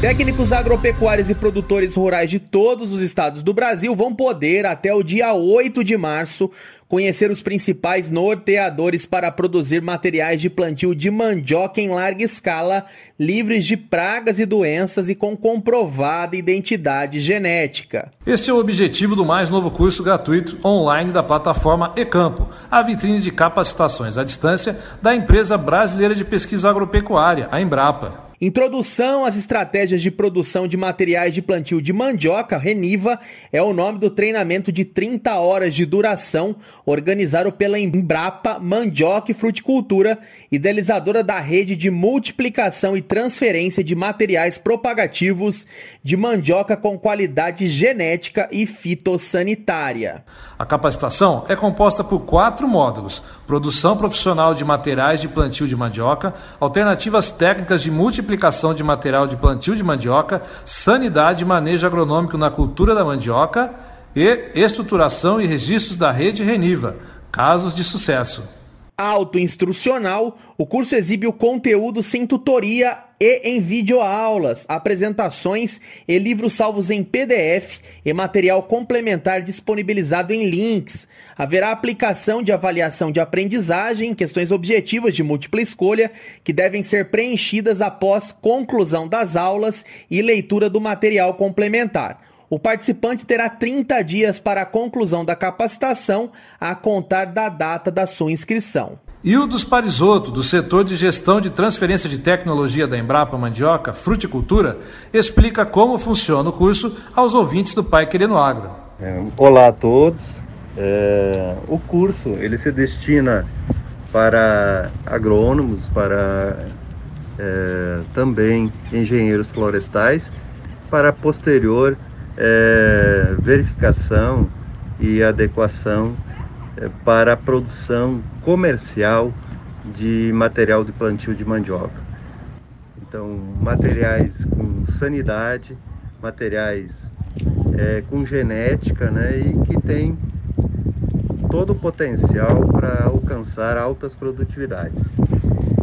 Técnicos agropecuários e produtores rurais de todos os estados do Brasil vão poder, até o dia 8 de março, conhecer os principais norteadores para produzir materiais de plantio de mandioca em larga escala, livres de pragas e doenças e com comprovada identidade genética. Este é o objetivo do mais novo curso gratuito online da plataforma Ecampo, a vitrine de capacitações à distância da empresa brasileira de pesquisa agropecuária, a Embrapa. Introdução às estratégias de produção de materiais de plantio de mandioca, Reniva, é o nome do treinamento de 30 horas de duração, organizado pela Embrapa Mandioca e Fruticultura, idealizadora da rede de multiplicação e transferência de materiais propagativos de mandioca com qualidade genética e fitossanitária. A capacitação é composta por quatro módulos: produção profissional de materiais de plantio de mandioca, alternativas técnicas de multiplicação multiplicação de material de plantio de mandioca, sanidade e manejo agronômico na cultura da mandioca e estruturação e registros da rede Reniva. Casos de sucesso autoinstrucional, o curso exibe o conteúdo sem tutoria e em videoaulas, apresentações e livros salvos em PDF e material complementar disponibilizado em links. Haverá aplicação de avaliação de aprendizagem, questões objetivas de múltipla escolha que devem ser preenchidas após conclusão das aulas e leitura do material complementar. O participante terá 30 dias para a conclusão da capacitação a contar da data da sua inscrição. Ildos Parisotto, do setor de gestão de transferência de tecnologia da Embrapa Mandioca Fruticultura, explica como funciona o curso aos ouvintes do Pai Querendo Agro. É, olá a todos. É, o curso ele se destina para agrônomos, para é, também engenheiros florestais, para posterior é, verificação e adequação é, para a produção comercial de material de plantio de mandioca. Então, materiais com sanidade, materiais é, com genética né, e que tem todo o potencial para alcançar altas produtividades.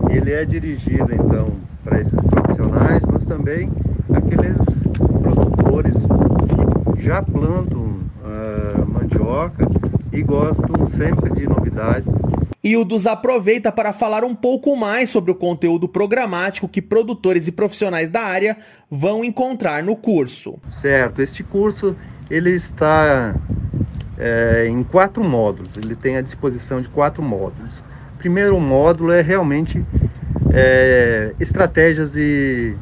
Ele é dirigido então para esses profissionais, mas também aqueles produtores já plantam uh, mandioca e gostam sempre de novidades. E o dos aproveita para falar um pouco mais sobre o conteúdo programático que produtores e profissionais da área vão encontrar no curso. Certo, este curso ele está é, em quatro módulos, ele tem a disposição de quatro módulos. O primeiro módulo é realmente é, estratégias de,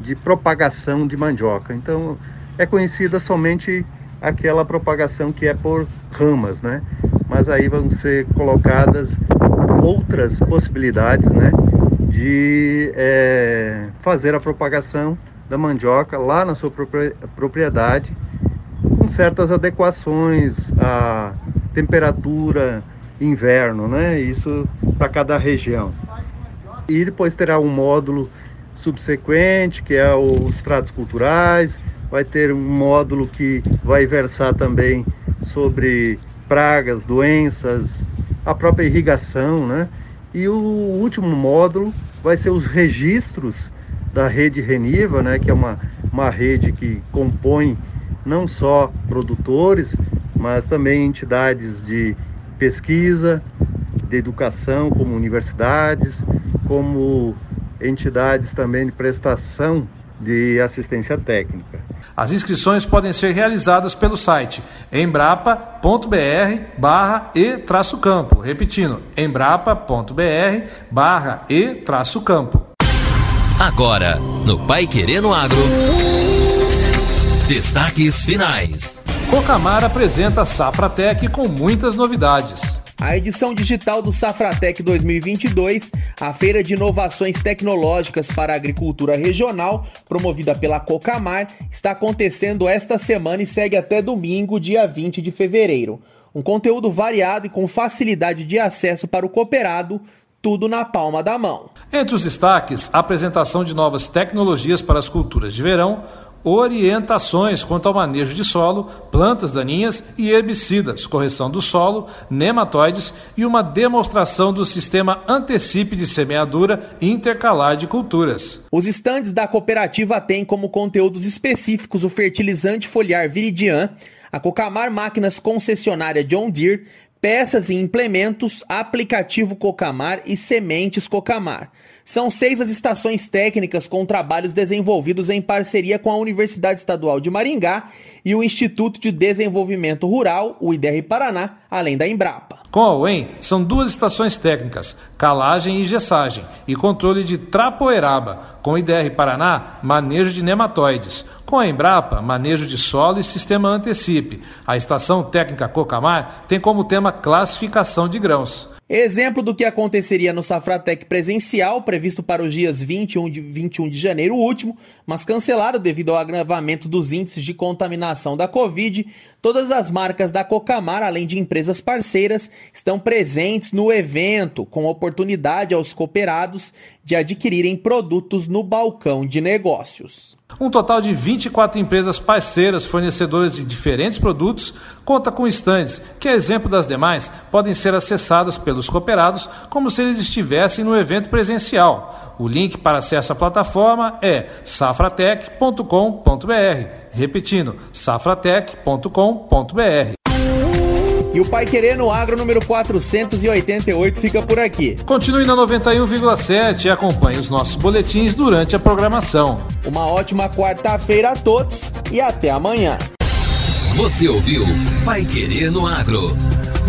de propagação de mandioca. Então, é conhecida somente aquela propagação que é por ramas, né? Mas aí vão ser colocadas outras possibilidades, né? De é, fazer a propagação da mandioca lá na sua propriedade, com certas adequações à temperatura inverno, né? Isso para cada região. E depois terá um módulo subsequente, que é os tratos culturais, vai ter um módulo que vai versar também sobre pragas, doenças, a própria irrigação, né? E o último módulo vai ser os registros da rede Reniva, né? Que é uma, uma rede que compõe não só produtores, mas também entidades de pesquisa, de educação, como universidades, como entidades também de prestação de assistência técnica. As inscrições podem ser realizadas pelo site embrapa.br barra e-campo. Repetindo, embrapa.br barra e-campo. Agora, no Pai Querendo Agro, destaques finais. Cocamar apresenta Safra Tech com muitas novidades. A edição digital do Safratec 2022, a feira de inovações tecnológicas para a agricultura regional, promovida pela Cocamar, está acontecendo esta semana e segue até domingo, dia 20 de fevereiro. Um conteúdo variado e com facilidade de acesso para o cooperado, tudo na palma da mão. Entre os destaques, a apresentação de novas tecnologias para as culturas de verão, orientações quanto ao manejo de solo, plantas daninhas e herbicidas, correção do solo, nematóides e uma demonstração do sistema Antecipe de semeadura intercalar de culturas. Os estandes da cooperativa têm como conteúdos específicos o fertilizante foliar Viridian, a Cocamar Máquinas Concessionária John Deere, peças e implementos, aplicativo Cocamar e sementes Cocamar. São seis as estações técnicas com trabalhos desenvolvidos em parceria com a Universidade Estadual de Maringá e o Instituto de Desenvolvimento Rural, o IDR Paraná, além da Embrapa. Com a UEM, são duas estações técnicas, calagem e gessagem, e controle de trapoeraba. Com o IDR Paraná, manejo de nematóides. Com a Embrapa, manejo de solo e sistema antecipe. A estação técnica Cocamar tem como tema classificação de grãos. Exemplo do que aconteceria no Safratec presencial, previsto para os dias 21 de, 21 de janeiro último, mas cancelado devido ao agravamento dos índices de contaminação da Covid, todas as marcas da Cocamar, além de empresas parceiras, estão presentes no evento, com oportunidade aos cooperados de adquirirem produtos no balcão de negócios. Um total de 24 empresas parceiras fornecedoras de diferentes produtos conta com estandes que, a exemplo das demais, podem ser acessadas pelos cooperados como se eles estivessem no evento presencial. O link para acesso à plataforma é safratec.com.br. Repetindo, safratec.com.br. E o Pai Querer no Agro número 488 fica por aqui. Continue na 91,7 e acompanhe os nossos boletins durante a programação. Uma ótima quarta-feira a todos e até amanhã. Você ouviu Pai Querer no Agro.